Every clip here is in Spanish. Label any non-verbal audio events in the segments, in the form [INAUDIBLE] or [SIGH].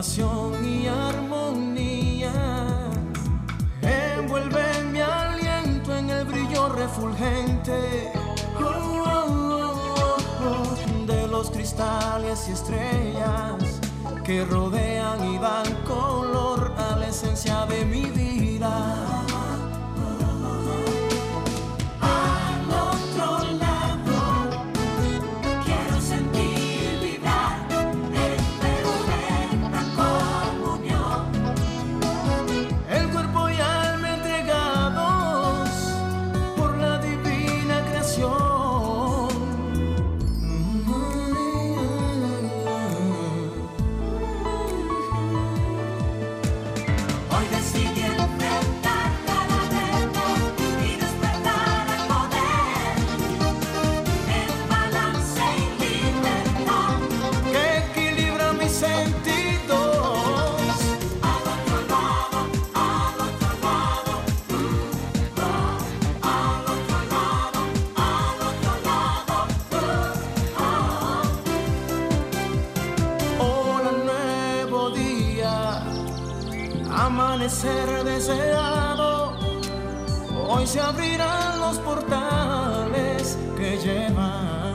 y armonía. Envuelve mi aliento en el brillo refulgente de los cristales y estrellas que rodean hoy se abrirán los portales que llevan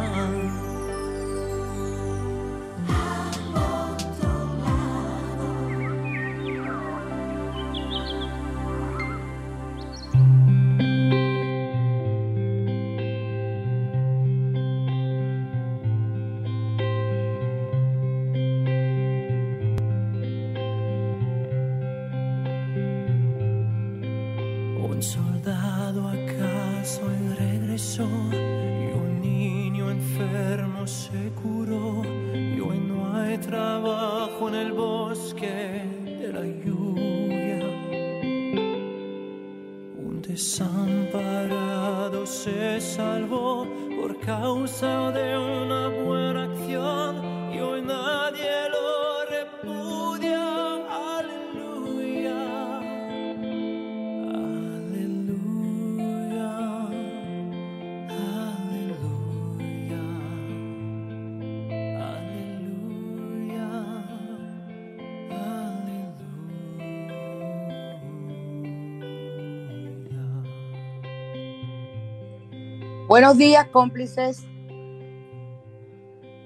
Buenos días, cómplices.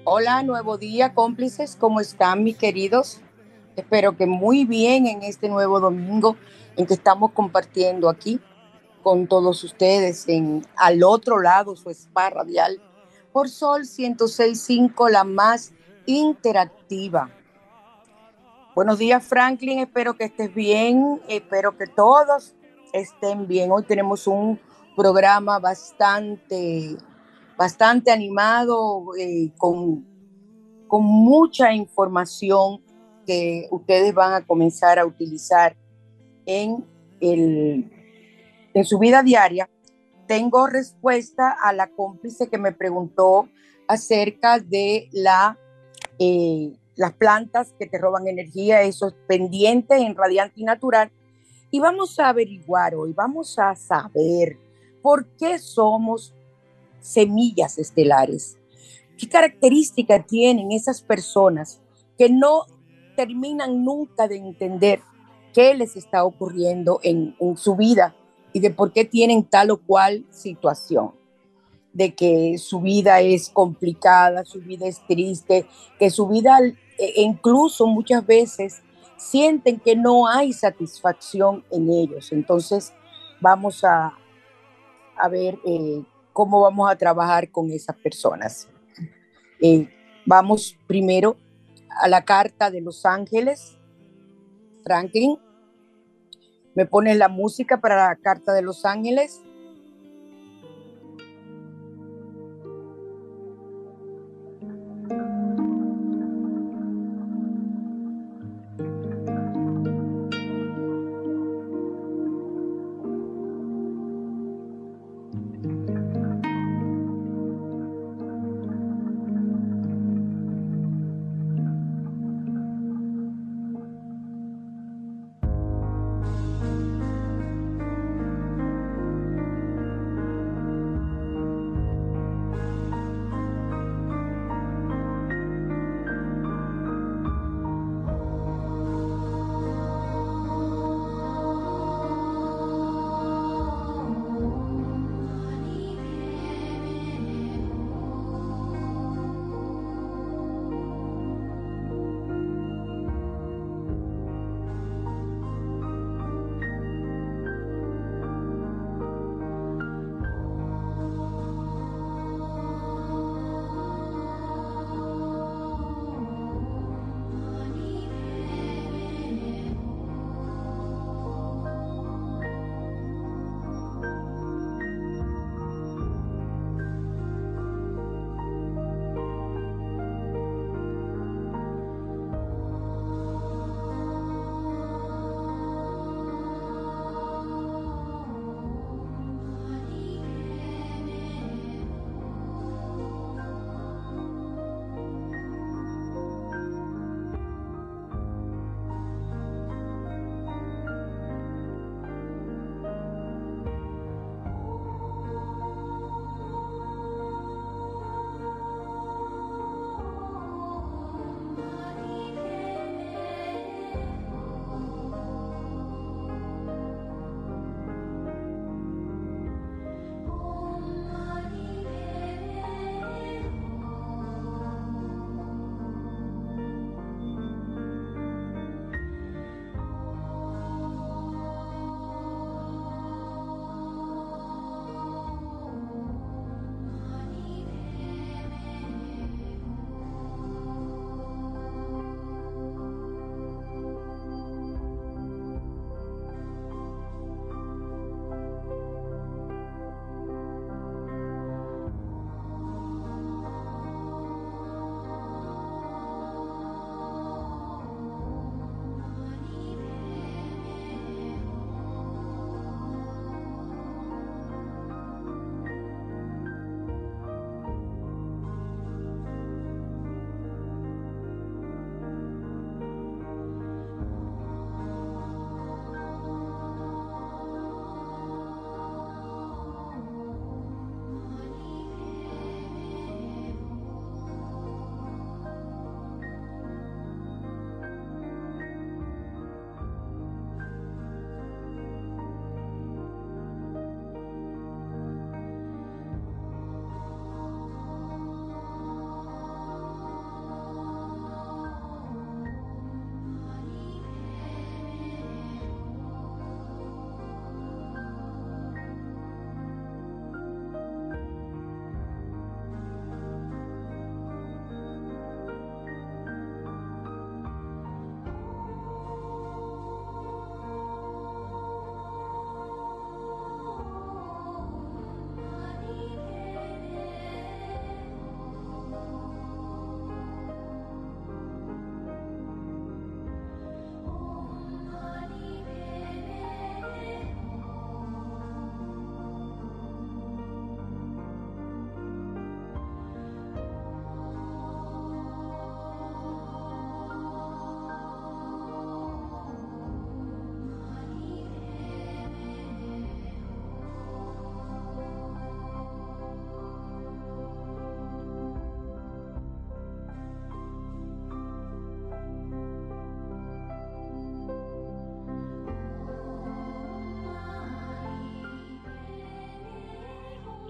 Hola, nuevo día, cómplices. ¿Cómo están, mis queridos? Espero que muy bien en este nuevo domingo en que estamos compartiendo aquí con todos ustedes en al otro lado su spa radial por Sol 106.5, la más interactiva. Buenos días, Franklin. Espero que estés bien. Espero que todos estén bien. Hoy tenemos un programa bastante, bastante animado, eh, con, con mucha información que ustedes van a comenzar a utilizar en, el, en su vida diaria. Tengo respuesta a la cómplice que me preguntó acerca de la, eh, las plantas que te roban energía, eso es pendiente en Radiante y Natural. Y vamos a averiguar hoy, vamos a saber ¿Por qué somos semillas estelares? ¿Qué característica tienen esas personas que no terminan nunca de entender qué les está ocurriendo en, su vida y de por qué tienen tal o cual situación? De que su vida es complicada, su vida es triste, que su vida e incluso muchas veces sienten que no hay satisfacción en ellos. Entonces vamos a, a ver eh, cómo vamos a trabajar con esas personas. Eh, vamos primero a la carta de Los Ángeles. Franklin, me pones la música para la carta de Los Ángeles.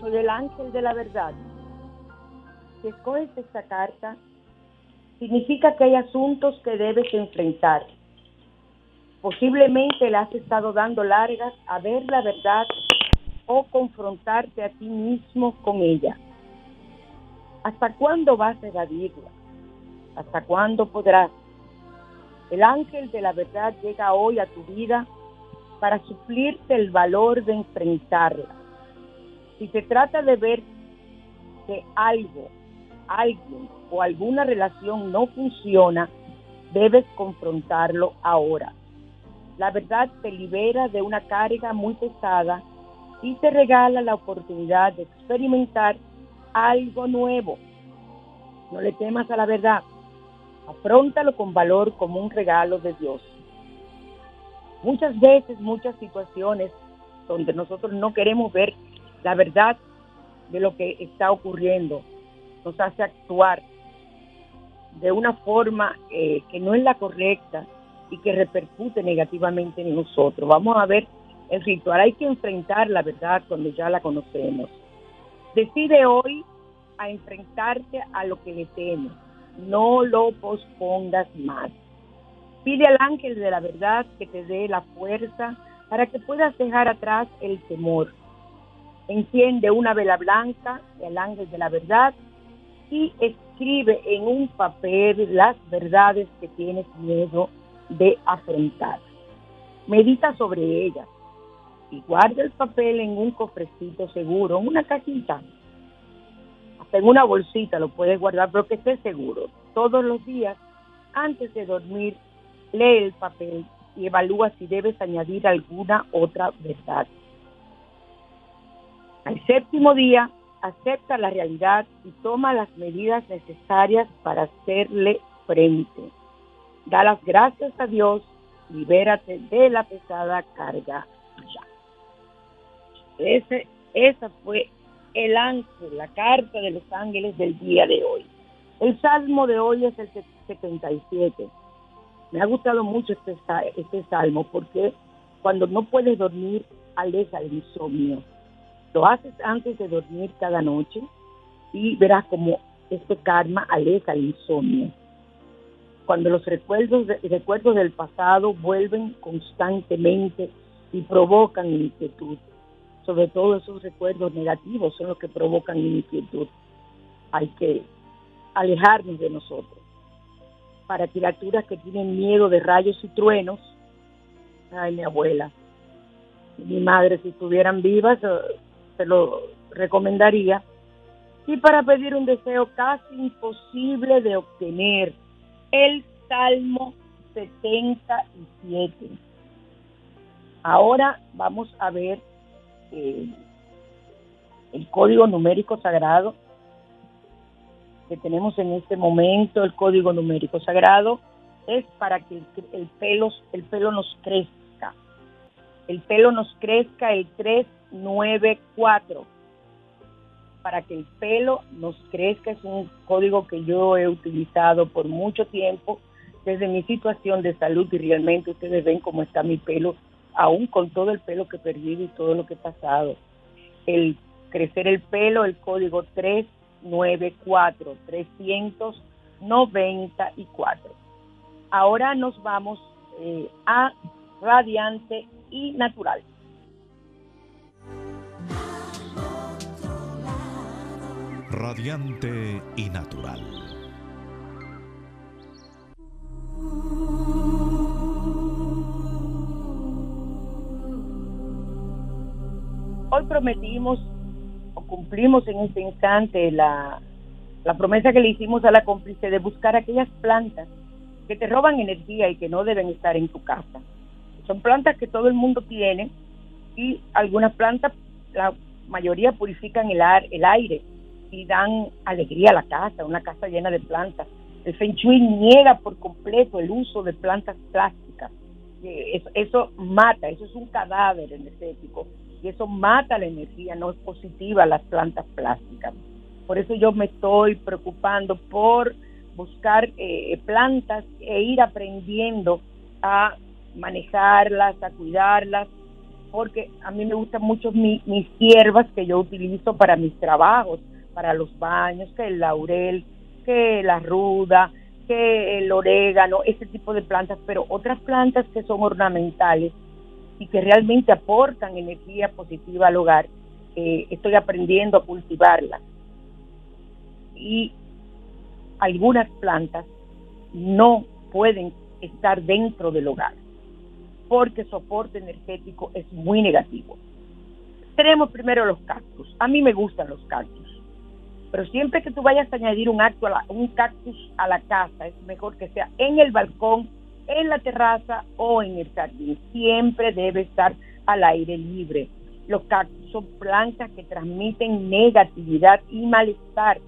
Soy el ángel de la verdad. Si escoges esta carta, significa que hay asuntos que debes enfrentar. Posiblemente le has estado dando largas a ver la verdad o confrontarte a ti mismo con ella. ¿Hasta cuándo vas a evadirla? ¿Hasta cuándo podrás? El ángel de la verdad llega hoy a tu vida para suplirte el valor de enfrentarla. Si se trata de ver que algo, alguien o alguna relación no funciona, debes confrontarlo ahora. La verdad te libera de una carga muy pesada y te regala la oportunidad de experimentar algo nuevo. No le temas a la verdad. Afróntalo con valor como un regalo de Dios. Muchas veces, muchas situaciones donde nosotros no queremos ver la verdad de lo que está ocurriendo, nos hace actuar de una forma eh, que no es la correcta y que repercute negativamente en nosotros. Vamos a ver el ritual. Hay que enfrentar la verdad cuando ya la conocemos. Decide hoy a enfrentarte a lo que le temes. No lo pospongas más. Pide al ángel de la verdad que te dé la fuerza para que puedas dejar atrás el temor. Enciende una vela blanca, el ángel de la verdad, y escribe en un papel las verdades que tienes miedo de afrontar. Medita sobre ellas y guarda el papel en un cofrecito seguro, en una cajita, hasta en una bolsita lo puedes guardar, pero que esté seguro. Todos los días, antes de dormir, lee el papel y evalúa si debes añadir alguna otra verdad. Al séptimo día, acepta la realidad y toma las medidas necesarias para hacerle frente. Da las gracias a Dios, libérate de la pesada carga ese, esa fue el ángel, la carta de los ángeles del día de hoy. El salmo de hoy es el 77. Me ha gustado mucho este, este salmo porque cuando no puedes dormir, aleja el insomnio. Lo haces antes de dormir cada noche y verás como este karma aleja el insomnio. Cuando los recuerdos, recuerdos del pasado vuelven constantemente y provocan inquietud sobre todo esos recuerdos negativos son los que provocan inquietud. Hay que alejarnos de nosotros. Para criaturas que tienen miedo de rayos y truenos, ay, mi abuela, mi madre, si estuvieran vivas, se lo recomendaría. Y para pedir un deseo casi imposible de obtener, el Salmo 77. Ahora vamos a ver eh, el código numérico sagrado que tenemos en este momento, el código numérico sagrado, es para que el, pelo, el pelo nos crezca. El pelo nos crezca el 394. Para que el pelo nos crezca es un código que yo he utilizado por mucho tiempo desde mi situación de salud y realmente ustedes ven cómo está mi pelo aún con todo el pelo que he perdido y todo lo que he pasado. El crecer el pelo, el código 394, 394. Ahora nos vamos eh, a radiante y natural. Radiante y natural. hoy prometimos o cumplimos en este instante la, la promesa que le hicimos a la cómplice de buscar aquellas plantas que te roban energía y que no deben estar en tu casa. Son plantas que todo el mundo tiene y algunas plantas, la mayoría purifican el, el aire y dan alegría a la casa, una casa llena de plantas. El Feng Shui niega por completo el uso de plantas plásticas. Eh, eso, eso mata, eso es un cadáver energético y eso mata la energía, no es positiva las plantas plásticas. Por eso yo me estoy preocupando por buscar eh, plantas e ir aprendiendo a manejarlas, a cuidarlas porque a mí me gustan mucho mis hierbas que yo utilizo para mis trabajos, para los baños, que el laurel, que la ruda, que el orégano, ese tipo de plantas, pero otras plantas que son ornamentales y que realmente aportan energía positiva al hogar, eh, estoy aprendiendo a cultivarlas. Y algunas plantas no pueden estar dentro del hogar porque su aporte energético es muy negativo. Tenemos primero los cactus. A mí me gustan los cactus, pero siempre que tú vayas a añadir un, acto un cactus a la casa, es mejor que sea en el balcón, en la terraza o en el jardín. Siempre debe estar al aire libre. Los cactus son plantas que transmiten negatividad y malestar.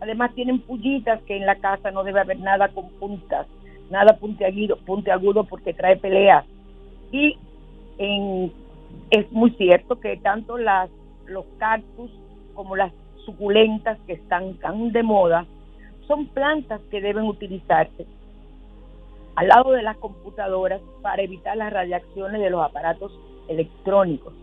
Además tienen pullitas que en la casa no debe haber nada con puntas, nada puntiagudo, puntiagudo porque trae peleas y es muy cierto que tanto los cactus como las suculentas que están tan de moda son plantas que deben utilizarse al lado de las computadoras para evitar las radiaciones de los aparatos electrónicos.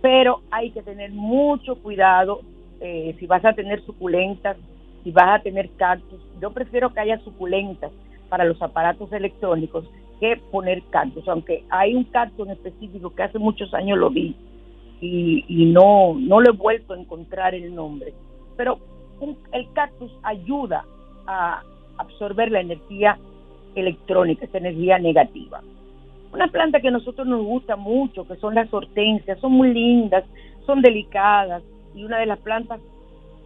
Pero hay que tener mucho cuidado eh, si vas a tener suculentas, si vas a tener cactus. Yo prefiero que haya suculentas para los aparatos electrónicos que poner cactus, aunque hay un cactus en específico que hace muchos años lo vi y, no, no lo he vuelto a encontrar el nombre, pero el cactus ayuda a absorber la energía electrónica, esa energía negativa. Una planta que a nosotros nos gusta mucho, que son las hortensias, son muy lindas, son delicadas y una de las plantas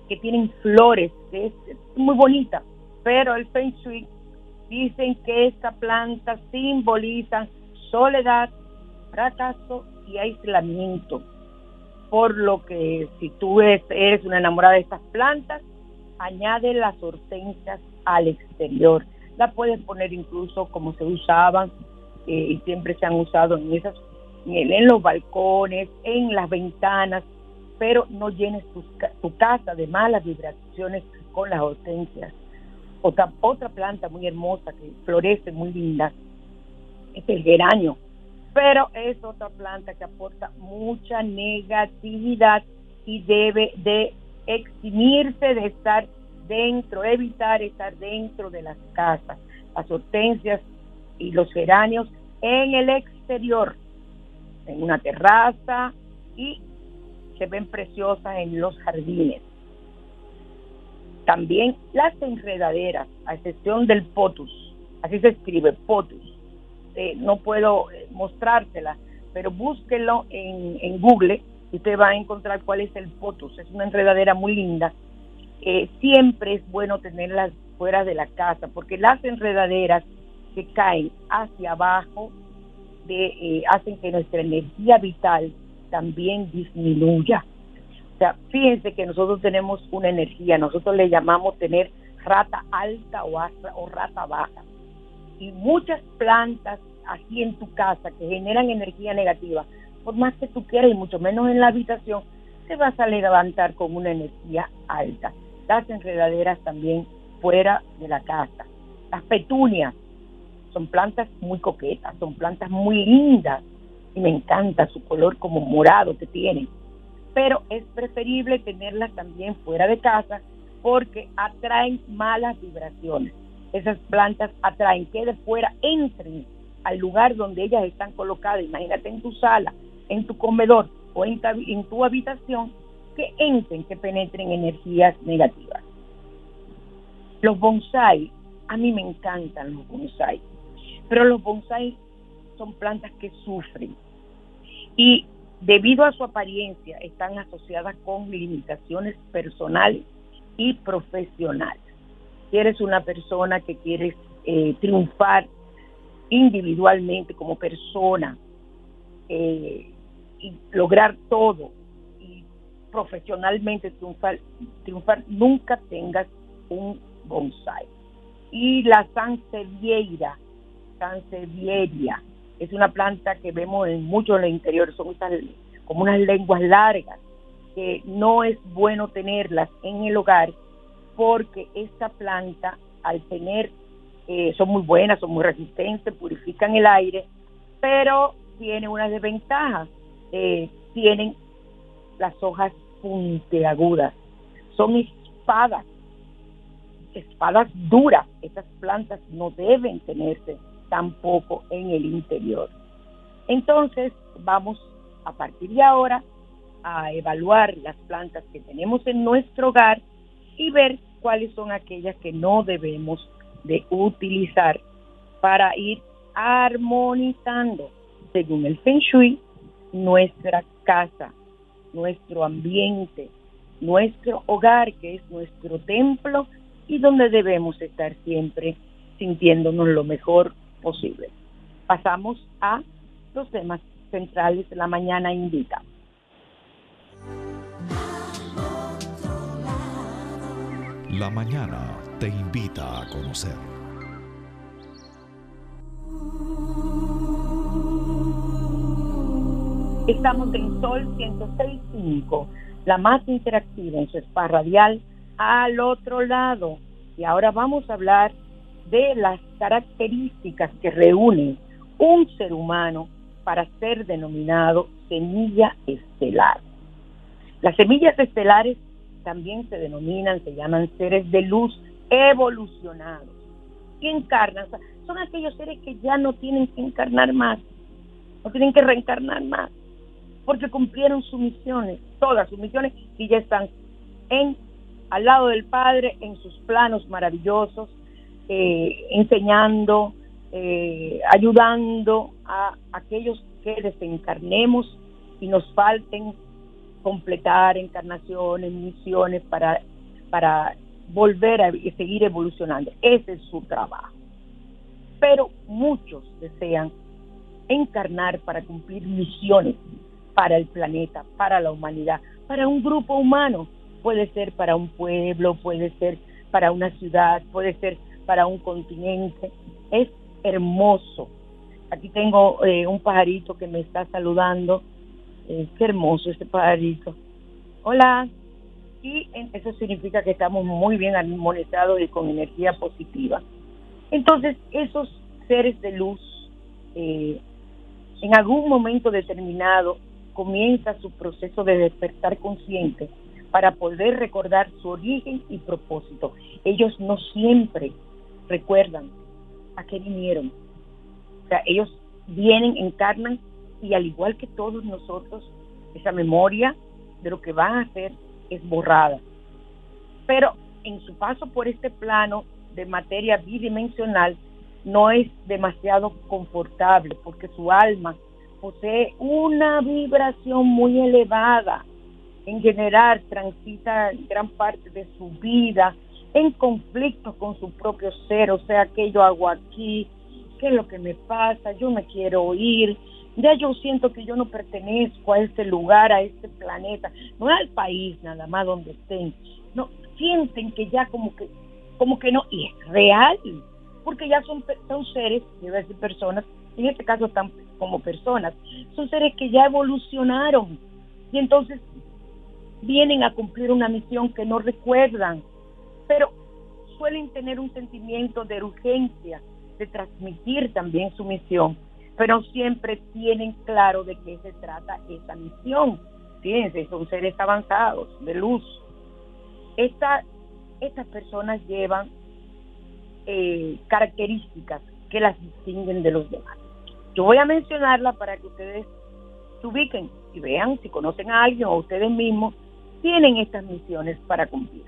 que tienen flores, que es muy bonita, pero el Feng Shui Dicen que esta planta simboliza soledad, fracaso y aislamiento. Por lo que si tú eres una enamorada de estas plantas, añade las hortensias al exterior. La puedes poner incluso como se usaban eh, y siempre se han usado en esas en los balcones, en las ventanas, pero no llenes tu, tu casa de malas vibraciones con las hortensias. Otra, otra planta muy hermosa que florece muy linda es el geranio, pero es otra planta que aporta mucha negatividad y debe de eximirse de estar dentro, evitar estar dentro de las casas. Las hortensias y los geranios en el exterior, en una terraza y se ven preciosas en los jardines. También las enredaderas, a excepción del potus, así se escribe, potus. Eh, no puedo eh, mostrársela, pero búsquelo en, Google y usted va a encontrar cuál es el potus. Es una enredadera muy linda. Eh, siempre es bueno tenerlas fuera de la casa, porque las enredaderas que caen hacia abajo de, hacen que nuestra energía vital también disminuya sea, fíjense que nosotros tenemos una energía, nosotros le llamamos tener rata alta o, rata baja. Y muchas plantas aquí en tu casa que generan energía negativa, por más que tú quieras y mucho menos en la habitación, te vas a levantar con una energía alta. Las enredaderas también fuera de la casa. Las petunias son plantas muy coquetas, son plantas muy lindas y me encanta su color como morado que tienen pero es preferible tenerlas también fuera de casa porque atraen malas vibraciones. Esas plantas atraen que de fuera entren al lugar donde ellas están colocadas. Imagínate en tu sala, en tu comedor o en, tu habitación, que entren, que penetren energías negativas. Los bonsai, a mí me encantan los bonsai, pero los bonsai son plantas que sufren. Y debido a su apariencia, están asociadas con limitaciones personales y profesionales. Si eres una persona que quieres eh, triunfar individualmente como persona eh, y lograr todo y profesionalmente triunfar, triunfar, nunca tengas un bonsai. Y la sansevieria, sansevieria, es una planta que vemos en muchos en el interior, son como unas lenguas largas, que no es bueno tenerlas en el hogar porque esta planta al tener, eh, son muy buenas, son muy resistentes, purifican el aire, pero tiene una desventaja, eh, tienen las hojas puntiagudas. Son espadas, espadas duras. Estas plantas no deben tenerse tampoco en el interior. Entonces, vamos a partir de ahora a evaluar las plantas que tenemos en nuestro hogar y ver cuáles son aquellas que no debemos de utilizar para ir armonizando según el Feng Shui nuestra casa, nuestro ambiente, nuestro hogar que es nuestro templo y donde debemos estar siempre sintiéndonos lo mejor posible. Pasamos a los temas centrales de la mañana invita. La mañana te invita a conocer. Estamos en Sol 106.5, la más interactiva en su spa radial, al otro lado. Y ahora vamos a hablar de las características que reúnen un ser humano para ser denominado semilla estelar. Las semillas estelares también se denominan, se llaman seres de luz evolucionados, que encarnan, son aquellos seres que ya no tienen que encarnar más, no tienen que reencarnar más, porque cumplieron sus misiones, todas sus misiones, y ya están en al lado del Padre en sus planos maravillosos, eh, enseñando, eh, ayudando a aquellos que desencarnemos y nos falten completar encarnaciones, misiones para, para volver a seguir evolucionando. Ese es su trabajo. Pero muchos desean encarnar para cumplir misiones para el planeta, para la humanidad, para un grupo humano. Puede ser para un pueblo, puede ser para una ciudad, puede ser para un continente. Es hermoso. Aquí tengo eh, un pajarito que me está saludando eh, qué hermoso este pajarito. Hola. Y eso significa que estamos muy bien armonizados y con energía positiva. Entonces, esos seres de luz, eh, en algún momento determinado, comienza su proceso de despertar consciente para poder recordar su origen y propósito. Ellos no siempre recuerdan a qué vinieron. O sea, ellos vienen, encarnan y al igual que todos nosotros, esa memoria de lo que van a hacer es borrada. Pero en su paso por este plano de materia bidimensional no es demasiado confortable porque su alma posee una vibración muy elevada. En general transita gran parte de su vida en conflicto con su propio ser, o sea, que yo hago aquí, qué es lo que me pasa, yo me quiero ir, ya yo siento que yo no pertenezco a este lugar, a este planeta, no al país nada más donde estén, no, sienten que ya como que, como que no, y es real, porque ya son, son seres, a decir personas, en este caso están como personas, son seres que ya evolucionaron y entonces vienen a cumplir una misión que no recuerdan, pero suelen tener un sentimiento de urgencia de transmitir también su misión pero siempre tienen claro de qué se trata esa misión. Fíjense, son seres avanzados, de luz. Esta, estas personas llevan eh, características que las distinguen de los demás. Yo voy a mencionarla para que ustedes se ubiquen y vean si conocen a alguien o ustedes mismos tienen estas misiones para cumplir.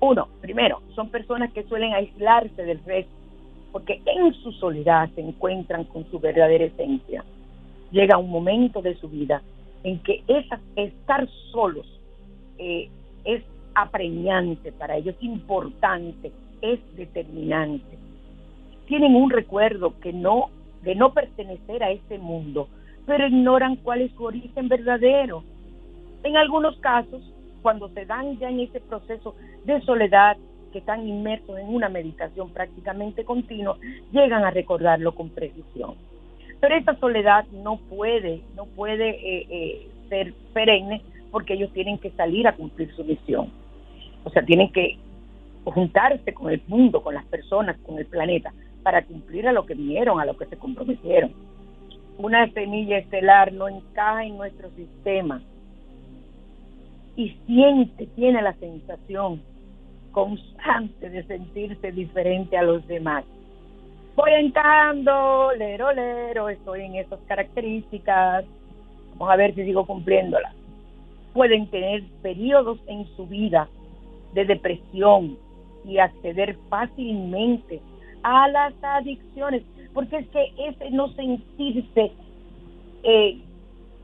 Uno, primero, son personas que suelen aislarse del resto porque en su soledad se encuentran con su verdadera esencia. Llega un momento de su vida en que esa, estar solos eh, es apremiante para ellos, es importante, es determinante. Tienen un recuerdo que no, de no pertenecer a ese mundo, pero ignoran cuál es su origen verdadero. En algunos casos, cuando se dan ya en ese proceso de soledad, que están inmersos en una meditación prácticamente continua, llegan a recordarlo con precisión. Pero esa soledad no puede, no puede eh, eh, ser perenne porque ellos tienen que salir a cumplir su misión. O sea, tienen que juntarse con el mundo, con las personas, con el planeta, para cumplir a lo que vinieron, a lo que se comprometieron. una semilla estelar no encaja en nuestro sistema y siente, tiene la sensación constante de sentirse diferente a los demás. Voy encajando, lero, lero, estoy en esas características, vamos a ver si sigo cumpliéndolas. Pueden tener periodos en su vida de depresión y acceder fácilmente a las adicciones, porque es que ese no sentirse eh,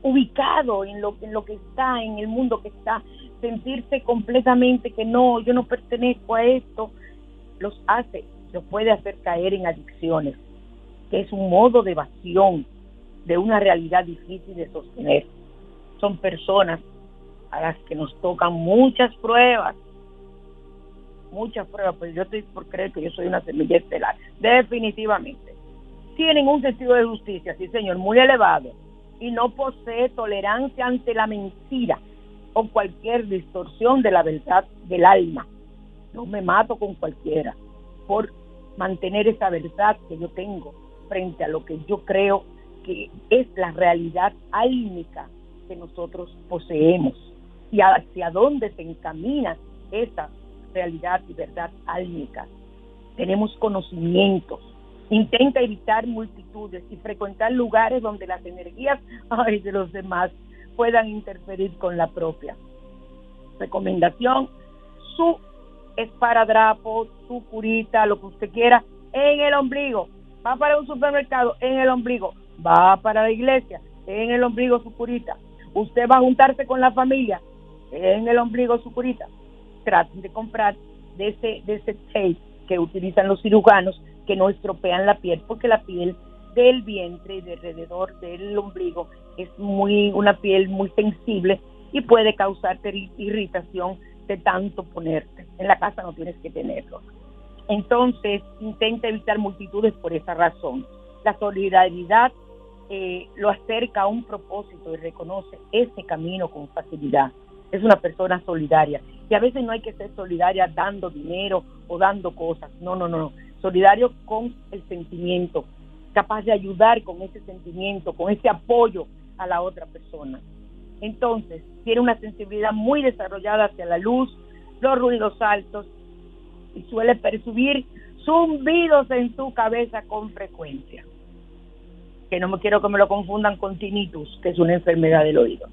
ubicado en lo, en lo que está, en el mundo que está, sentirse completamente que no, yo no pertenezco a esto, los hace, los puede hacer caer en adicciones, que es un modo de evasión de una realidad difícil de sostener. Son personas a las que nos tocan muchas pruebas, muchas pruebas, pues yo estoy por creer que yo soy una semilla estelar, definitivamente. Tienen un sentido de justicia, sí señor, muy elevado, y no posee tolerancia ante la mentira o cualquier distorsión de la verdad del alma. No me mato con cualquiera por mantener esa verdad que yo tengo frente a lo que yo creo que es la realidad álmica que nosotros poseemos y hacia dónde se encamina esa realidad y verdad álmica. Tenemos conocimientos. Intenta evitar multitudes y frecuentar lugares donde las energías [LAUGHS] de los demás puedan interferir con la propia. Recomendación, su esparadrapo, su curita, lo que usted quiera, en el ombligo. Va para un supermercado, en el ombligo. Va para la iglesia, en el ombligo su curita. Usted va a juntarse con la familia, en el ombligo su curita traten de comprar ese, de ese tape que utilizan los cirujanos que no estropean la piel, porque la piel del vientre y de alrededor del ombligo es muy una piel muy sensible y puede causarte irritación de tanto ponerte. En la casa no tienes que tenerlo. Entonces, intenta evitar multitudes por esa razón. La solidaridad eh, lo acerca a un propósito y reconoce ese camino con facilidad es una persona solidaria. Y a veces no hay que ser solidaria dando dinero o dando cosas. No, no, no. Solidario con el sentimiento, capaz de ayudar con ese sentimiento, con ese apoyo a la otra persona. Entonces, tiene una sensibilidad muy desarrollada hacia la luz, los ruidos altos y suele percibir zumbidos en su cabeza con frecuencia. Que no me quiero que me lo confundan con tinnitus, que es una enfermedad del oído.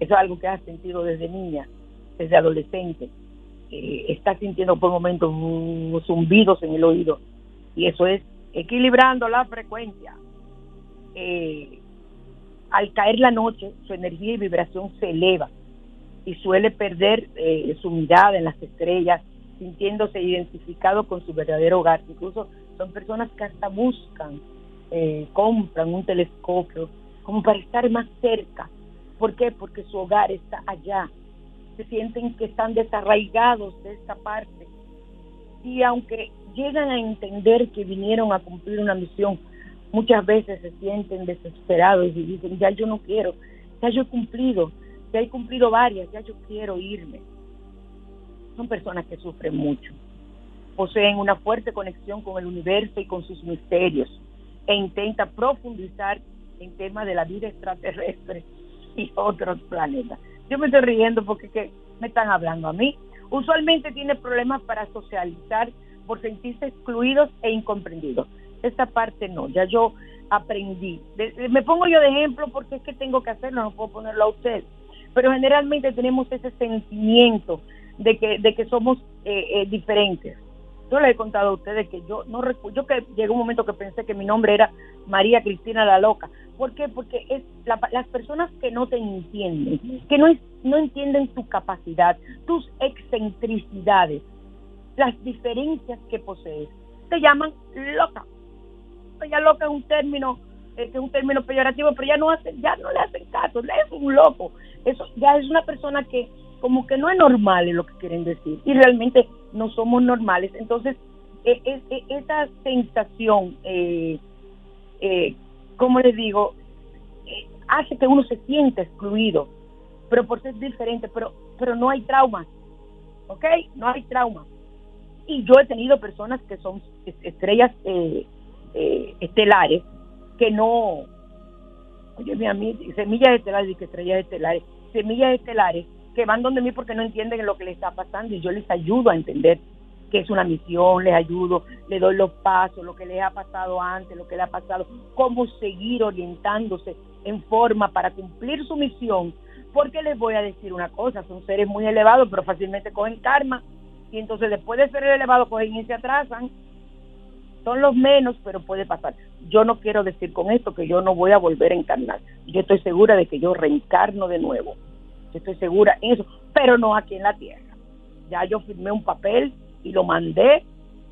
Eso es algo que has sentido desde niña, desde adolescente. Eh, estás sintiendo por momentos zumbidos en el oído. Y eso es equilibrando la frecuencia. Eh, al caer la noche, su energía y vibración se eleva y suele perder eh, su mirada en las estrellas, sintiéndose identificado con su verdadero hogar. Incluso son personas que hasta buscan, compran un telescopio como para estar más cerca ¿Por qué? Porque su hogar está allá. Se sienten que están desarraigados de esta parte. Y aunque llegan a entender que vinieron a cumplir una misión, muchas veces se sienten desesperados y dicen, ya yo no quiero, ya yo he cumplido, ya he cumplido varias, ya yo quiero irme. Son personas que sufren mucho. Poseen una fuerte conexión con el universo y con sus misterios e intenta profundizar en temas de la vida extraterrestre y otros planetas. Yo me estoy riendo porque que me están hablando a mí. Usualmente tiene problemas para socializar por sentirse excluidos e incomprendidos. Esta parte no, ya yo aprendí. me pongo yo de ejemplo porque es que tengo que hacerlo, no puedo ponerlo a usted. Pero generalmente tenemos ese sentimiento de que, de que somos eh, eh, diferentes. Yo le he contado a ustedes que yo no yo que llegó un momento que pensé que mi nombre era María Cristina la Loca. ¿Por qué? Porque es las personas que no te entienden, que no, no entienden tu capacidad, tus excentricidades, las diferencias que posees, te llaman loca. Ya loca es un término es un término peyorativo, pero ya no hacen, ya no le hacen caso, es un loco. Eso ya es una persona que como que no es normal en lo que quieren decir y realmente no somos normales. Entonces, e, e, e, esa sensación, eh, eh, como les digo, eh, hace que uno se sienta excluido, pero por ser diferente, pero, pero no hay trauma, ¿ok? No hay trauma. Y yo he tenido personas que son estrellas eh, estelares que no oye, a mí, semillas estelares y que estrellas estelares, semillas estelares que van donde mí porque no entienden lo que les está pasando y yo les ayudo a entender que es una misión, les ayudo, les doy los pasos, lo que les ha pasado antes, lo que les ha pasado, cómo seguir orientándose en forma para cumplir su misión, porque les voy a decir una cosa, son seres muy elevados, pero fácilmente cogen karma, y entonces después de ser elevados cogen y se atrasan, son los menos, pero puede pasar. Yo no quiero decir con esto que yo no voy a volver a encarnar. Yo estoy segura de que yo reencarno de nuevo. Yo estoy segura en eso, pero no aquí en la tierra. Ya yo firmé un papel y lo mandé,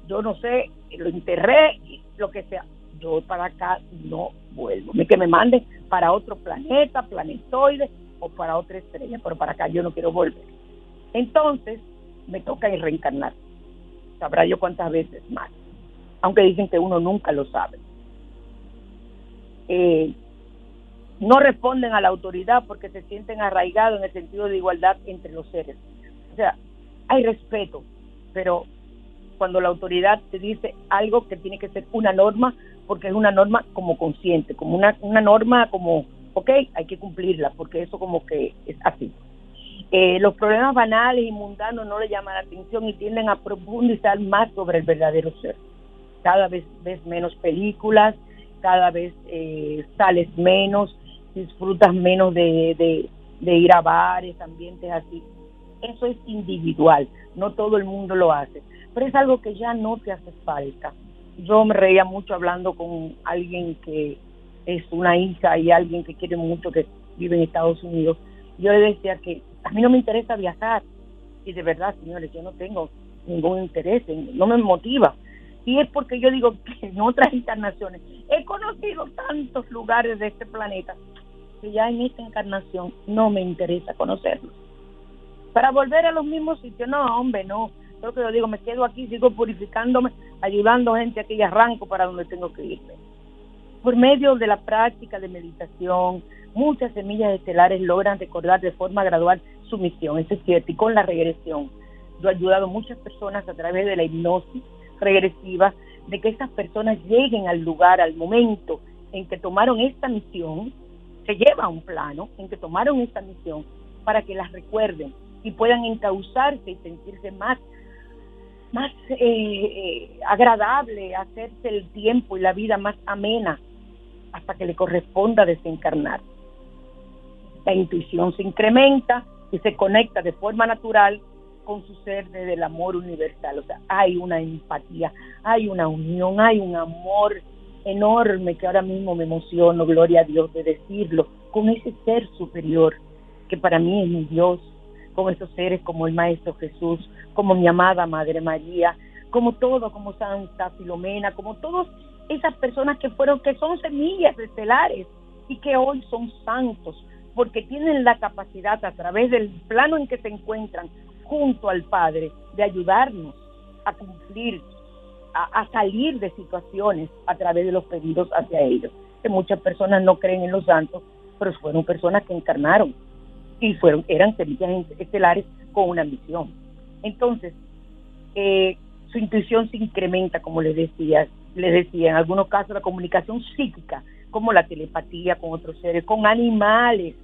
yo no sé, lo enterré, lo que sea. Yo para acá no vuelvo. Que me manden para otro planeta, planetoide o para otra estrella, pero para acá yo no quiero volver. Entonces, me toca ir reencarnar. Sabrá yo cuántas veces más aunque dicen que uno nunca lo sabe. Eh, no responden a la autoridad porque se sienten arraigados en el sentido de igualdad entre los seres. O sea, hay respeto, pero cuando la autoridad te dice algo que tiene que ser una norma, porque es una norma como consciente, como una, una norma como, ok, hay que cumplirla, porque eso como que es así. Eh, los problemas banales y mundanos no le llaman la atención y tienden a profundizar más sobre el verdadero ser cada vez ves menos películas, cada vez eh, sales menos, disfrutas menos de, ir a bares, ambientes así. Eso es individual, no todo el mundo lo hace, pero es algo que ya no te hace falta. Yo me reía mucho hablando con alguien que es una hija y alguien que quiere mucho, que vive en Estados Unidos. Yo decía que a mí no me interesa viajar. Y de verdad, señores, yo no tengo ningún interés, no me motiva y es porque yo digo que en otras encarnaciones he conocido tantos lugares de este planeta que ya en esta encarnación no me interesa conocerlos. Para volver a los mismos sitios, no, hombre, no. Yo que yo digo, me quedo aquí, sigo purificándome, ayudando gente a que ya arranco para donde tengo que irme. Por medio de la práctica de meditación, muchas semillas estelares logran recordar de forma gradual su misión, eso es cierto, y con la regresión. Yo he ayudado a muchas personas a través de la hipnosis, regresiva de que esas personas lleguen al lugar, al momento en que tomaron esta misión, se lleva a un plano en que tomaron esta misión para que las recuerden y puedan encauzarse y sentirse más, más eh, eh, agradable, hacerse el tiempo y la vida más amena hasta que le corresponda desencarnar. La intuición se incrementa y se conecta de forma natural con su ser desde el amor universal. O sea, hay una empatía, hay una unión, hay un amor enorme que ahora mismo me emociono, gloria a Dios, de decirlo, con ese ser superior que para mí es mi Dios, con esos seres como el Maestro Jesús, como mi amada Madre María, como todo, como Santa Filomena, como todas esas personas que fueron, que son semillas estelares y que hoy son santos, porque tienen la capacidad a través del plano en que se encuentran junto al Padre de ayudarnos a cumplir, a, salir de situaciones a través de los pedidos hacia ellos. Que muchas personas no creen en los santos, pero fueron personas que encarnaron y fueron eran semillas estelares con una misión. Entonces, eh, su intuición se incrementa, como les decía, les decía, en algunos casos la comunicación psíquica, como la telepatía con otros seres, con animales,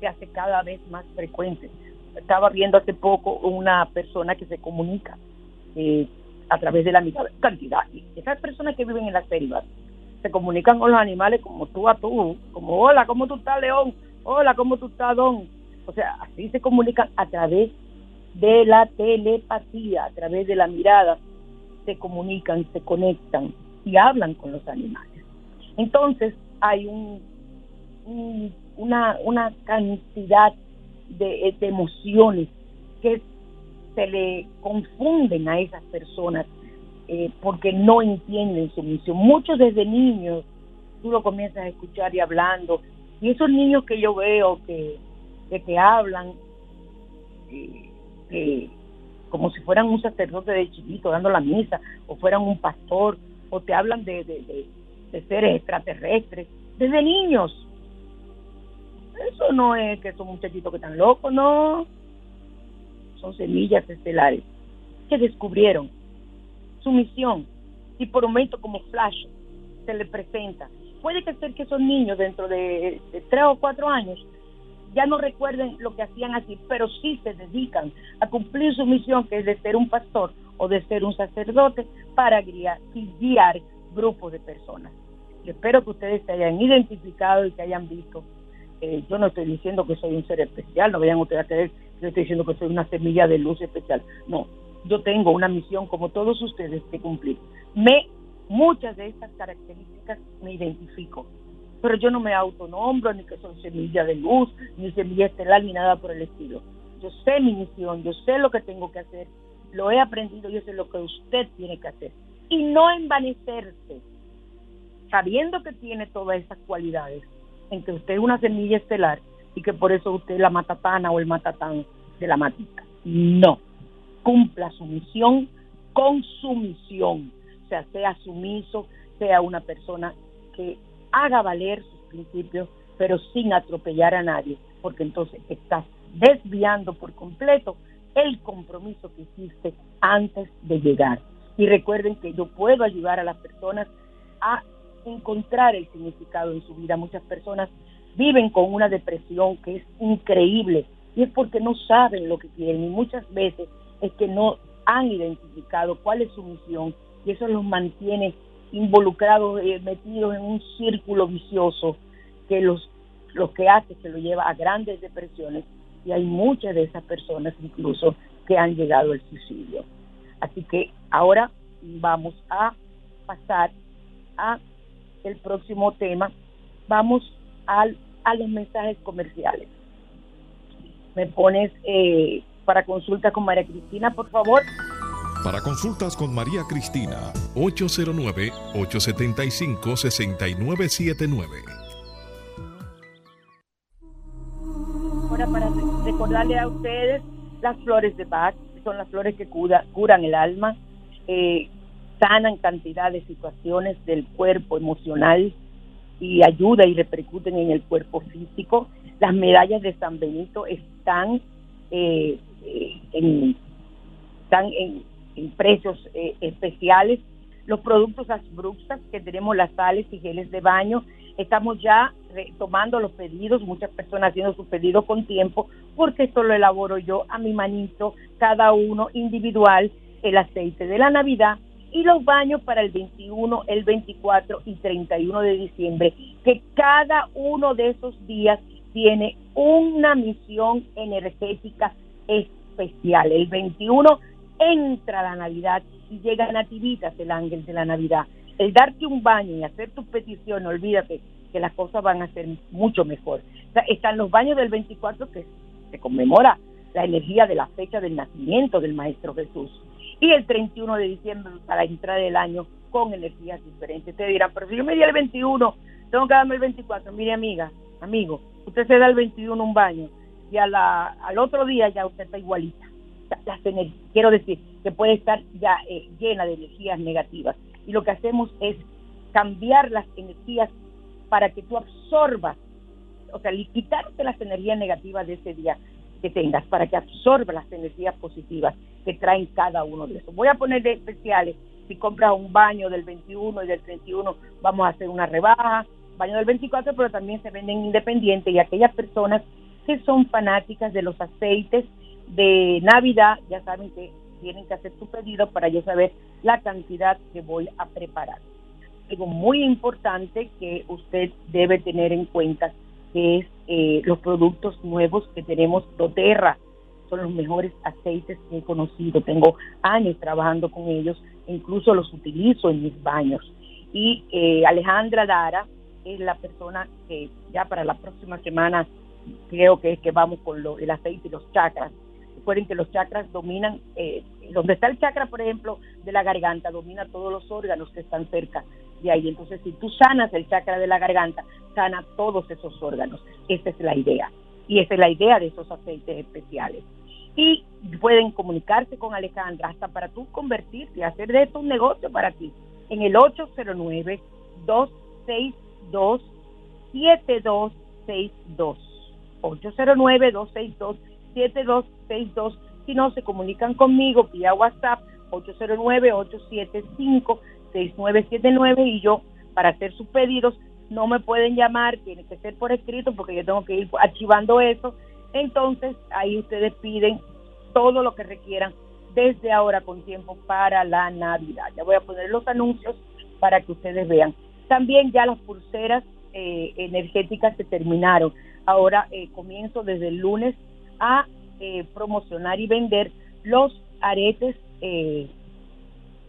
se hace cada vez más frecuente estaba viendo hace poco una persona que se comunica eh, a través de la mitad cantidad. Esas personas que viven en las selvas se comunican con los animales como tú a tú, como hola, ¿cómo tú estás, león? Hola, ¿cómo tú estás, don? O sea, así se comunican a través de la telepatía, a través de la mirada, se comunican, se conectan y hablan con los animales. Entonces, hay un, una, una cantidad de, emociones que se le confunden a esas personas eh, porque no entienden su misión. Muchos desde niños, tú lo comienzas a escuchar y hablando, y esos niños que yo veo que, que te hablan, eh, como si fueran un sacerdote de chiquito dando la misa, o fueran un pastor, o te hablan de, de, de seres extraterrestres, desde niños eso no es que son muchachitos que están locos, no. Son semillas estelares que descubrieron su misión y por un momento como flash se le presenta puede que ser que esos niños dentro de, tres o cuatro años ya no recuerden lo que hacían así, pero sí se dedican a cumplir su misión, que es de ser un pastor o de ser un sacerdote para guiar, guiar grupos de personas. espero que ustedes se hayan identificado y que hayan visto. Eh, yo no estoy diciendo que soy un ser especial, no vayan ustedes a creer que yo estoy diciendo que soy una semilla de luz especial. No, yo tengo una misión como todos ustedes que cumplir. Me muchas de estas características me identifico, pero yo no me autonombro ni que soy semilla de luz, ni semilla estelar, ni nada por el estilo. Yo sé mi misión, yo sé lo que tengo que hacer, lo he aprendido y eso es lo que usted tiene que hacer. Y no envanecerse, sabiendo que tiene todas esas cualidades, en que usted es una semilla estelar y que por eso usted es la matatana o el matatán de la matita. No, cumpla su misión con su misión o sea, sea sumiso, sea una persona que haga valer sus principios, pero sin atropellar a nadie, porque entonces estás desviando por completo el compromiso que hiciste antes de llegar. Y recuerden que yo puedo ayudar a las personas a encontrar el significado en su vida. Muchas personas viven con una depresión que es increíble y es porque no saben lo que quieren y muchas veces es que no han identificado cuál es su misión y eso los mantiene involucrados, eh, metidos en un círculo vicioso que los, lo que hace que lo lleva a grandes depresiones y hay muchas de esas personas incluso que han llegado al suicidio. Así que ahora vamos a pasar a el próximo tema. Vamos al, a los mensajes comerciales. Me pones eh, para consulta con María Cristina, por favor. Para consultas con María Cristina, 809-875-6979. Ahora, para recordarle a ustedes, las flores de Bach son las flores que curan el alma, eh, sanan cantidad de situaciones del cuerpo emocional y ayuda y repercuten en el cuerpo físico. Las medallas de San Benito están, eh, eh, en, están en, precios eh, especiales. Los productos Asbruxas, que tenemos las sales y geles de baño, estamos ya tomando los pedidos, muchas personas haciendo su pedido con tiempo, porque esto lo elaboro yo a mi manito, cada uno individual, el aceite de la Navidad y los baños para el 21, el 24 y 31 de diciembre, que cada uno de esos días tiene una misión energética especial. El 21 entra la Navidad y llega Nativitas, el ángel de la Navidad. El darte un baño y hacer tu petición, olvídate que las cosas van a ser mucho mejor. están los baños del 24 que se conmemora la energía de la fecha del nacimiento del Maestro Jesús. Y el 31 de diciembre para entrar el año con energías diferentes. Te dirán, pero si yo me di el 21, tengo que darme el 24. Mire, amiga, amigo, usted se da el 21 un baño y a la, al otro día ya usted está igualita las quiero decir, que puede estar ya eh, llena de energías negativas. Y lo que hacemos es cambiar las energías para que tú absorbas, o sea, quitarte las energías negativas de ese día que tengas, para que absorbas las energías positivas que traen cada uno de esos. Voy a poner de especiales, si compras un baño del 21 y del 31, vamos a hacer una rebaja, baño del 24, pero también se venden independientes y aquellas personas que son fanáticas de los aceites de Navidad, ya saben que tienen que hacer su pedido para yo saber la cantidad que voy a preparar. Algo muy importante que usted debe tener en cuenta que es eh, los productos nuevos que tenemos doTERRA. Son los mejores aceites que he conocido. Tengo años trabajando con ellos, incluso los utilizo en mis baños. Y eh, Alejandra Dara es la persona que ya para la próxima semana creo que que vamos con lo, el aceite y los chakras Recuerden que los chakras dominan, eh, donde está el chakra, por ejemplo, de la garganta, domina todos los órganos que están cerca de ahí. Entonces, si tú sanas el chakra de la garganta, sana todos esos órganos. Esa es la idea. Y esa es la idea de esos aceites especiales. Y pueden comunicarse con Alejandra hasta para tú convertirte hacer de esto un negocio para ti. En el 809-262-7262. 809-262-7262. 7262. Si no, se comunican conmigo vía WhatsApp 809-875-6979 y yo, para hacer sus pedidos, no me pueden llamar, tiene que ser por escrito porque yo tengo que ir archivando eso. Entonces ahí ustedes piden todo lo que requieran desde ahora con tiempo para la Navidad. Ya voy a poner los anuncios para que ustedes vean. También ya las pulseras eh, energéticas se terminaron. Ahora eh, comienzo desde el lunes a eh, promocionar y vender los aretes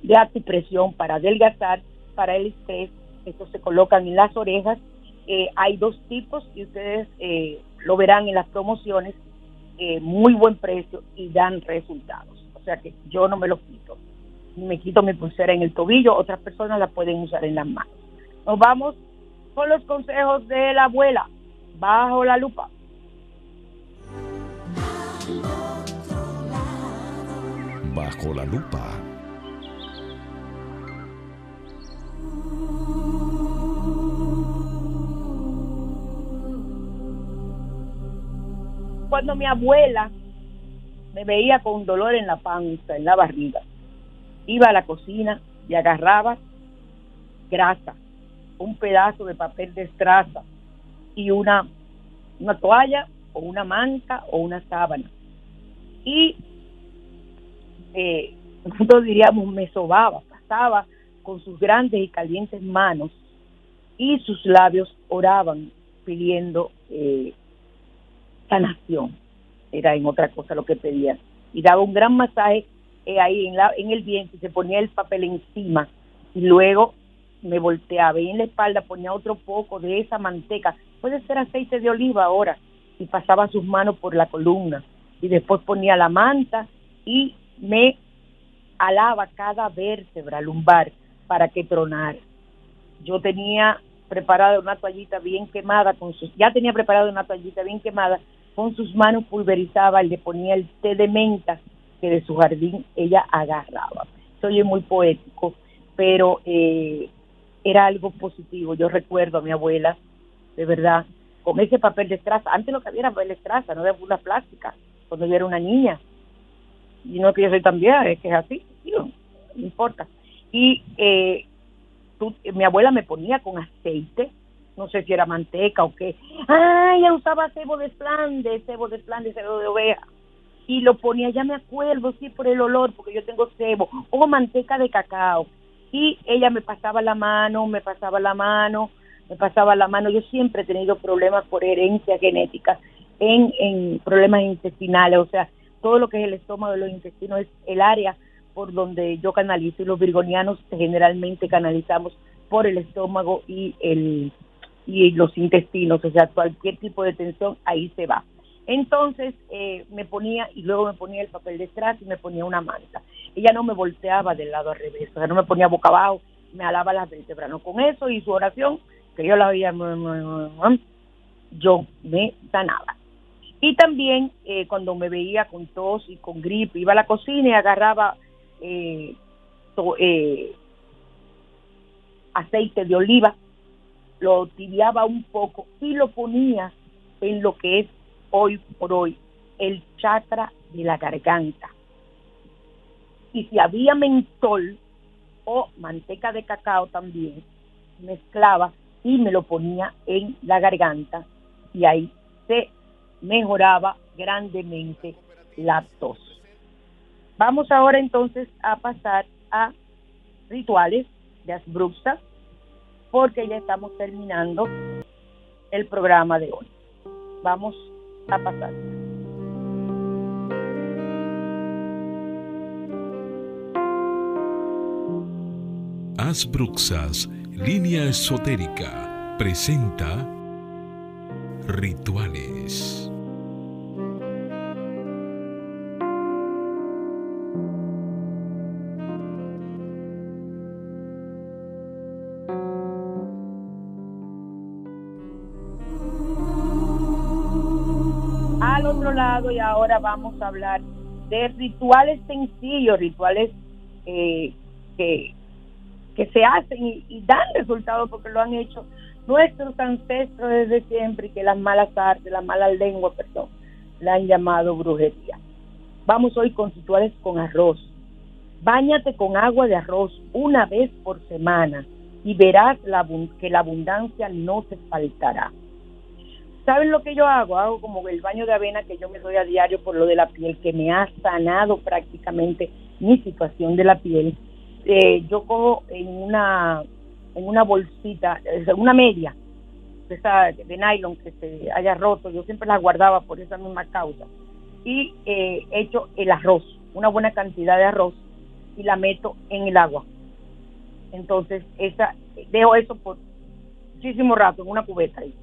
de presión para adelgazar, para el estrés. Estos se colocan en las orejas. hay dos tipos y ustedes lo verán en las promociones. muy buen precio y dan resultados. O sea que yo no me los quito. Me quito mi pulsera en el tobillo, otras personas la pueden usar en las manos. Nos vamos con los consejos de la abuela. Bajo la lupa. Bajo la lupa. Cuando mi abuela me veía con dolor en la panza, en la barriga, iba a la cocina y agarraba grasa un pedazo de papel de estraza y una, una toalla o una manta o una sábana. Y eh, [LAUGHS] nosotros diríamos me sobaba, pasaba con sus grandes y calientes manos y sus labios oraban pidiendo eh, sanación. Era en otra cosa lo que pedían. Y daba un gran masaje eh, ahí en, en el vientre, se ponía el papel encima y luego me volteaba. Y en la espalda ponía otro poco de esa manteca, puede ser aceite de oliva ahora, y pasaba sus manos por la columna. Y después ponía la manta y me alaba cada vértebra lumbar para que tronara. Yo tenía preparada una toallita bien quemada con sus, ya tenía preparada una toallita bien quemada, con sus manos pulverizaba y le ponía el té de menta que de su jardín ella agarraba. Soy muy poético, pero eh, era algo positivo. Yo recuerdo a mi abuela, de verdad, con ese papel de estraza. Antes lo que había era papel de estraza, no de una plástica, cuando yo era una niña. Y no que yo soy tan vieja, es que es así, no, importa. Y eh, mi abuela me ponía con aceite, no sé si era manteca o qué. Ah, ella usaba cebo de Flandes, cebo de Flandes, cebo de oveja. Y lo ponía, ya me acuerdo, sí, por el olor, porque yo tengo cebo, o manteca de cacao y ella me pasaba la mano, me pasaba la mano, me pasaba la mano. Yo siempre he tenido problemas por herencia genética en, en problemas intestinales, o sea, todo lo que es el estómago y los intestinos es el área por donde yo canalizo y los virgonianos generalmente canalizamos por el estómago y el y los intestinos, o sea, cualquier tipo de tensión ahí se va. Entonces eh, me ponía y luego me ponía el papel de estraza y me ponía una manta. Ella no me volteaba del lado al revés, o sea, no me ponía boca abajo, me alaba las vértebras. No, con eso y su oración, que yo la veía, yo me sanaba. Y también eh, cuando me veía con tos y con gripe, iba a la cocina y agarraba eh, aceite de oliva, lo tibiaba un poco y lo ponía en lo que es hoy por hoy el chakra de la garganta. Y si había mentol o manteca de cacao también, mezclaba y me lo ponía en la garganta y ahí se mejoraba grandemente la tos. Vamos ahora entonces a pasar a rituales de Asbruxa porque ya estamos terminando el programa de hoy. Vamos a pasar. Asbruxas, línea esotérica, presenta rituales. Y ahora vamos a hablar de rituales sencillos, rituales eh, que, que se hacen y, dan resultados porque lo han hecho nuestros ancestros desde siempre y que las malas artes, las malas lenguas, perdón, la han llamado brujería. Vamos hoy con rituales con arroz. Báñate con agua de arroz una vez por semana y verás la, que la abundancia no te faltará. ¿Saben lo que yo hago? Hago como el baño de avena que yo me doy a diario por lo de la piel, que me ha sanado prácticamente mi situación de la piel. Eh, yo cojo en una, en una bolsita, una media, esa de nylon que se haya roto, yo siempre la guardaba por esa misma causa. Y eh, echo el arroz, una buena cantidad de arroz, y la meto en el agua. Entonces, esa, dejo eso por muchísimo rato en una cubeta ahí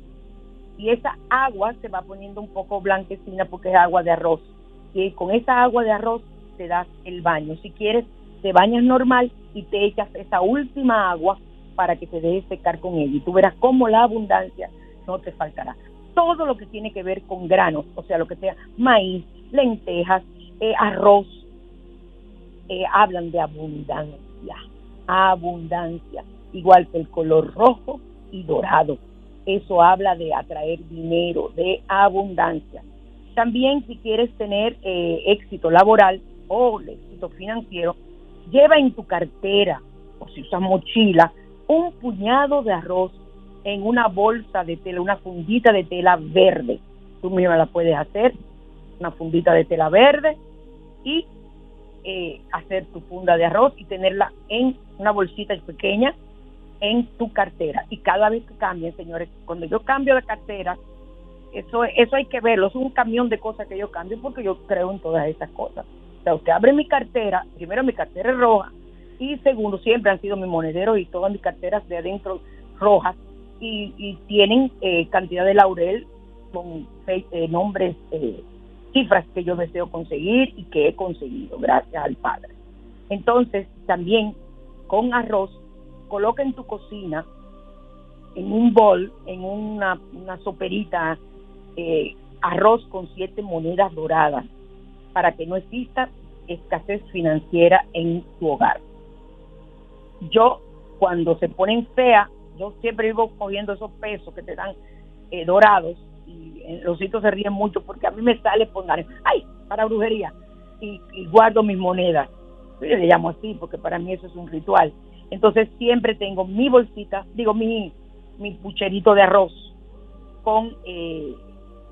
y esa agua se va poniendo un poco blanquecina porque es agua de arroz. Y con esa agua de arroz te das el baño. Si quieres, te bañas normal y te echas esa última agua para que te dejes secar con ella. Y tú verás cómo la abundancia no te faltará. Todo lo que tiene que ver con granos, o sea, lo que sea maíz, lentejas, eh, arroz, eh, hablan de abundancia. Abundancia. Igual que el color rojo y dorado eso habla de atraer dinero, de abundancia. También si quieres tener eh, éxito laboral o éxito financiero, lleva en tu cartera o si usas mochila un puñado de arroz en una bolsa de tela, una fundita de tela verde. Tú misma la puedes hacer, una fundita de tela verde y eh, hacer tu funda de arroz y tenerla en una bolsita pequeña en tu cartera. Y cada vez que cambien, señores, cuando yo cambio de cartera, eso, eso hay que verlo, es un camión de cosas que yo cambio porque yo creo en todas esas cosas. O sea, usted abre mi cartera, primero mi cartera es roja y segundo, siempre han sido mis monederos y todas mis carteras de adentro rojas y, tienen eh, cantidad de laurel con eh, nombres, eh, cifras que yo deseo conseguir y que he conseguido gracias al Padre. Entonces, también con arroz coloca en tu cocina, en un bol, en una, soperita, eh, arroz con siete monedas doradas, para que no exista escasez financiera en tu hogar. Yo, cuando se ponen feas, yo siempre vivo cogiendo esos pesos que te dan eh, dorados y eh, los hitos se ríen mucho porque a mí me sale poner, ay, para brujería, y, y guardo mis monedas. Yo le llamo así porque para mí eso es un ritual. Entonces siempre tengo mi bolsita, digo mi, mi pucherito de arroz con eh,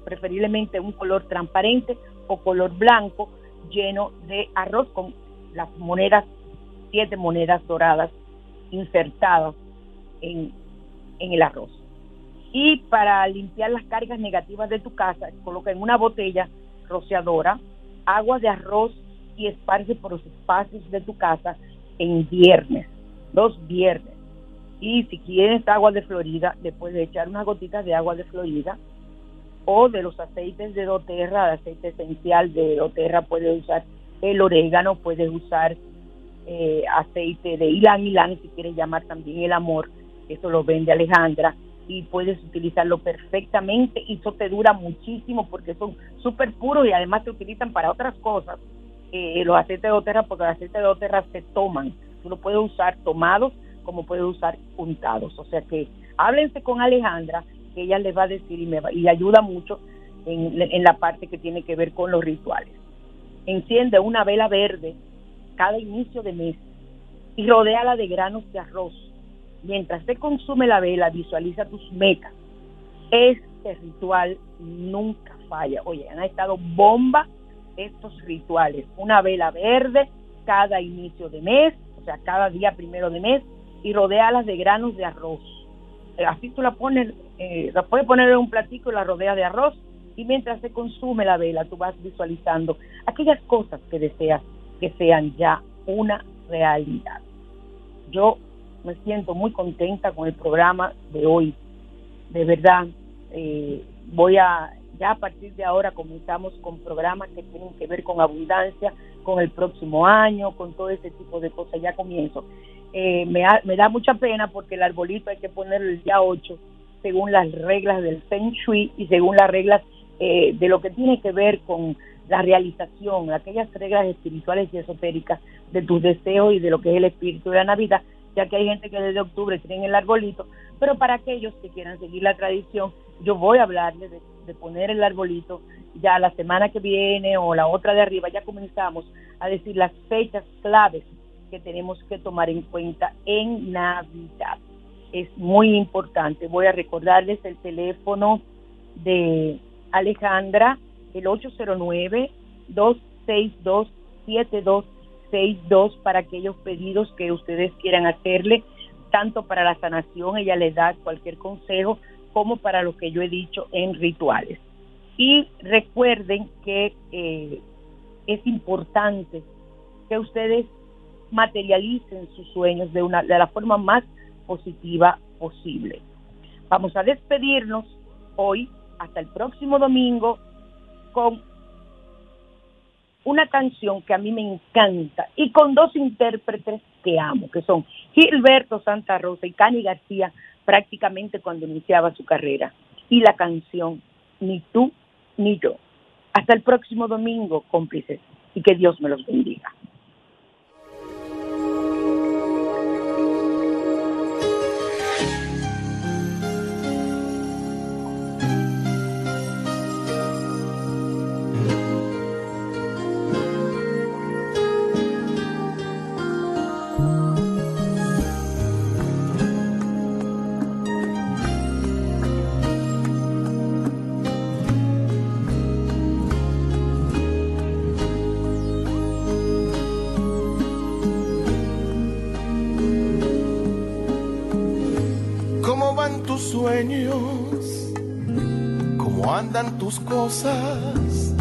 preferiblemente un color transparente o color blanco lleno de arroz con las monedas, siete monedas doradas insertadas en, en el arroz. Y para limpiar las cargas negativas de tu casa, coloca en una botella rociadora agua de arroz y esparce por los espacios de tu casa en viernes los viernes. Y si quieres agua de Florida, le puedes echar unas gotitas de agua de Florida o de los aceites de doTERRA, de aceite esencial de doTERRA, puedes usar el orégano, puedes usar eh, aceite de Ilan Ilan, si quieres llamar también el amor, eso lo vende Alejandra, y puedes utilizarlo perfectamente y eso te dura muchísimo porque son súper puros y además se utilizan para otras cosas, eh, los aceites de doTERRA, porque los aceites de doTERRA se toman Tú lo puedes usar tomados como puedes usar untados. O sea que háblense con Alejandra, que ella les va a decir y, me y ayuda mucho en, la parte que tiene que ver con los rituales. Enciende una vela verde cada inicio de mes y rodéala de granos de arroz. Mientras se consume la vela, visualiza tus metas. Este ritual nunca falla. Oye, han estado bomba estos rituales. Una vela verde cada inicio de mes o sea, cada día primero de mes, y rodealas de granos de arroz. Eh, así tú la pones, eh, la puedes poner en un platico y la rodeas de arroz, y mientras se consume la vela, tú vas visualizando aquellas cosas que deseas que sean ya una realidad. Yo me siento muy contenta con el programa de hoy. De verdad, eh, voy a, ya a partir de ahora comenzamos con programas que tienen que ver con abundancia, con el próximo año, con todo ese tipo de cosas, ya comienzo. Eh, me, me, da mucha pena porque el arbolito hay que ponerlo el día 8 según las reglas del Feng Shui y según las reglas eh, de lo que tiene que ver con la realización, aquellas reglas espirituales y esotéricas de tus deseos y de lo que es el espíritu de la Navidad, ya que hay gente que desde octubre tiene el arbolito, pero para aquellos que quieran seguir la tradición, yo voy a hablarles de, de poner el arbolito ya la semana que viene o la otra de arriba, ya comenzamos a decir las fechas claves que tenemos que tomar en cuenta en Navidad. es muy importante. Voy a recordarles el teléfono de Alejandra, el 809-262-7262 para aquellos pedidos que ustedes quieran hacerle, tanto para la sanación, ella les da cualquier consejo, como para lo que yo he dicho en rituales. Y recuerden que eh, es importante que ustedes materialicen sus sueños de, una, de la forma más positiva posible. Vamos a despedirnos hoy hasta el próximo domingo con una canción que a mí me encanta y con dos intérpretes que amo, que son Gilberto Santa Rosa y Cani García, prácticamente cuando iniciaba su carrera. Y la canción Ni tú ni yo. Hasta el próximo domingo, cómplices, y que Dios me los bendiga. Tus cosas.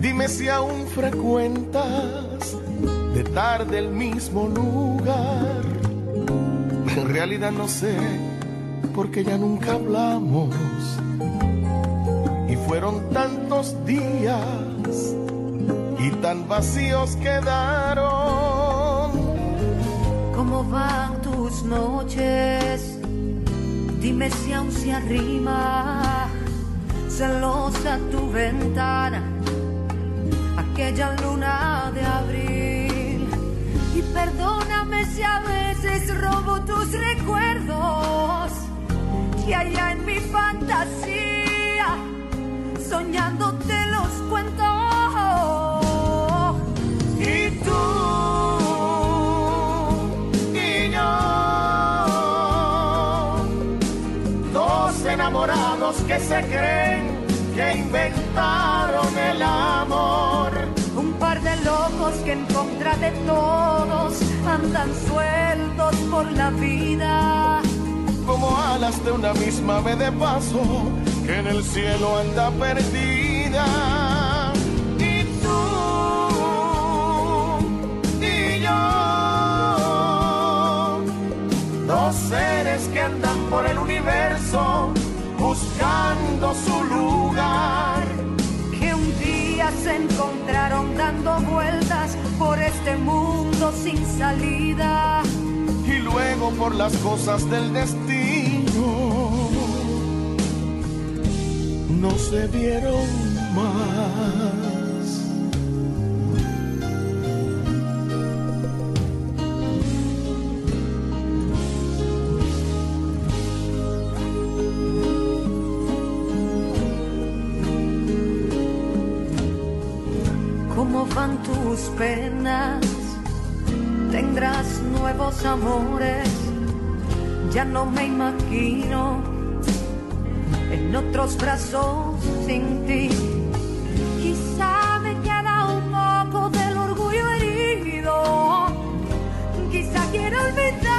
Dime si aún frecuentas de tarde el mismo lugar. En realidad no sé, porque ya nunca hablamos. Y fueron tantos días y tan vacíos quedaron. ¿Cómo van tus noches? Dime si aún se arrima celosa tu ventana, aquella luna de abril. Y perdóname si a veces robo tus recuerdos, y allá en mi fantasía, soñando te los cuento. Enamorados que se creen que inventaron el amor. Un par de locos que en contra de todos andan sueltos por la vida. Como alas de una misma ave de paso que en el cielo anda perdida. Y tú y yo, dos seres que andan por el universo buscando su lugar. Que un día se encontraron dando vueltas por este mundo sin salida. Y luego por las cosas del destino no se vieron más. Tus penas, tendrás nuevos amores. Ya no me imagino en otros brazos sin ti. Quizá me queda un poco del orgullo herido. Quizá quiero olvidarte,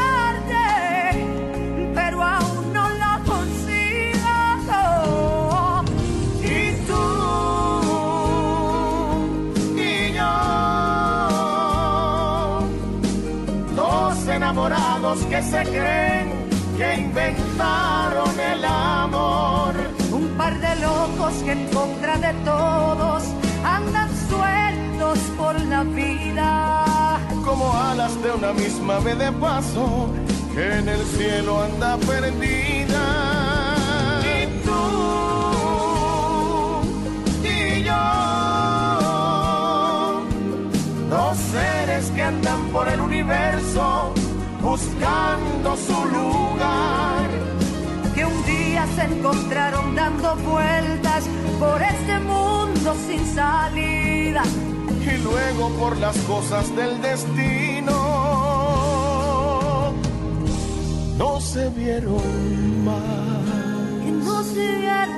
que se creen que inventaron el amor. Un par de locos que en contra de todos andan sueltos por la vida. Como alas de una misma vez de paso que en el cielo anda perdida. Y tú y yo, dos seres que andan por el universo buscando su lugar. Que un día se encontraron dando vueltas por este mundo sin salida. Y luego por las cosas del destino no se vieron más. Que no se vieron.